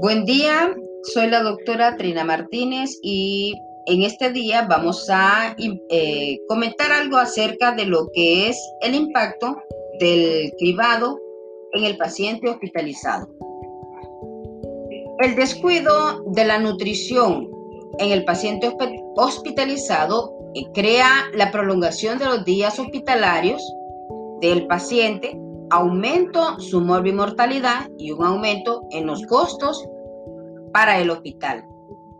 Buen día, soy la doctora Trina Martínez y en este día vamos a eh, comentar algo acerca de lo que es el impacto del cribado en el paciente hospitalizado. El descuido de la nutrición en el paciente hospitalizado eh, crea la prolongación de los días hospitalarios del paciente aumento su morbimortalidad y un aumento en los costos para el hospital,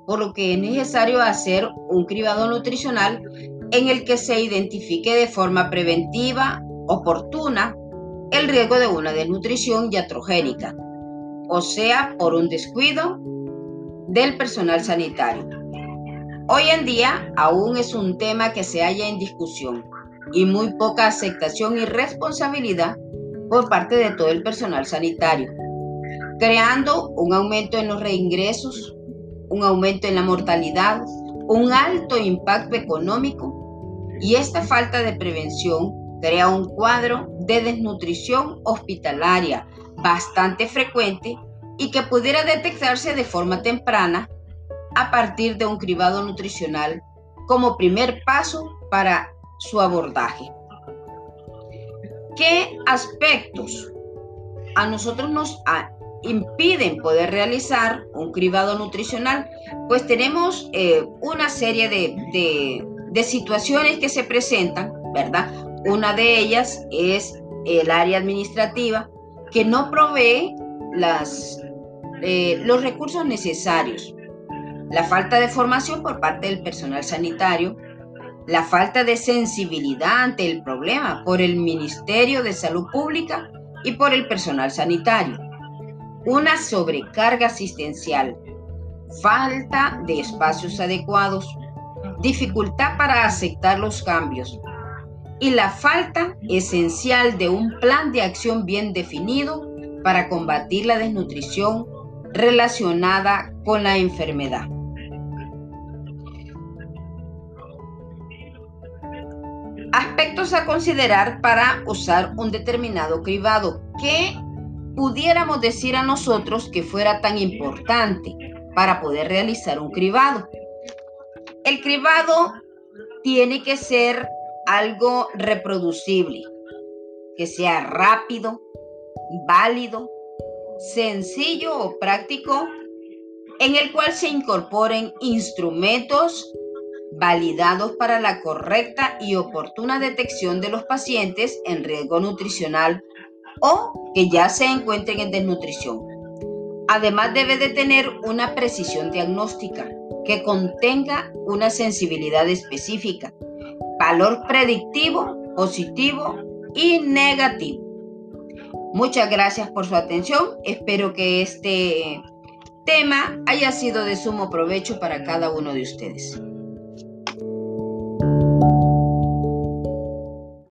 por lo que es necesario hacer un cribado nutricional en el que se identifique de forma preventiva, oportuna, el riesgo de una desnutrición iatrogénica, o sea, por un descuido del personal sanitario. Hoy en día aún es un tema que se halla en discusión y muy poca aceptación y responsabilidad por parte de todo el personal sanitario, creando un aumento en los reingresos, un aumento en la mortalidad, un alto impacto económico y esta falta de prevención crea un cuadro de desnutrición hospitalaria bastante frecuente y que pudiera detectarse de forma temprana a partir de un cribado nutricional como primer paso para su abordaje. ¿Qué aspectos a nosotros nos impiden poder realizar un cribado nutricional? Pues tenemos eh, una serie de, situaciones que se presentan, ¿verdad? Una de ellas es el área administrativa que no provee eh, los recursos necesarios. La falta de formación por parte del personal sanitario, la falta de sensibilidad ante el problema por el Ministerio de Salud Pública y por el personal sanitario, una sobrecarga asistencial, falta de espacios adecuados, dificultad para aceptar los cambios y la falta esencial de un plan de acción bien definido para combatir la desnutrición relacionada con la enfermedad. Aspectos a considerar para usar un determinado cribado. ¿Qué pudiéramos decir a nosotros que fuera tan importante para poder realizar un cribado? El cribado tiene que ser algo reproducible, que sea rápido, válido, sencillo o práctico, en el cual se incorporen instrumentos validados para la correcta y oportuna detección de los pacientes en riesgo nutricional o que ya se encuentren en desnutrición. Además debe de tener una precisión diagnóstica que contenga una sensibilidad específica, valor predictivo, positivo y negativo. Muchas gracias por su atención. Espero que este tema haya sido de sumo provecho para cada uno de ustedes.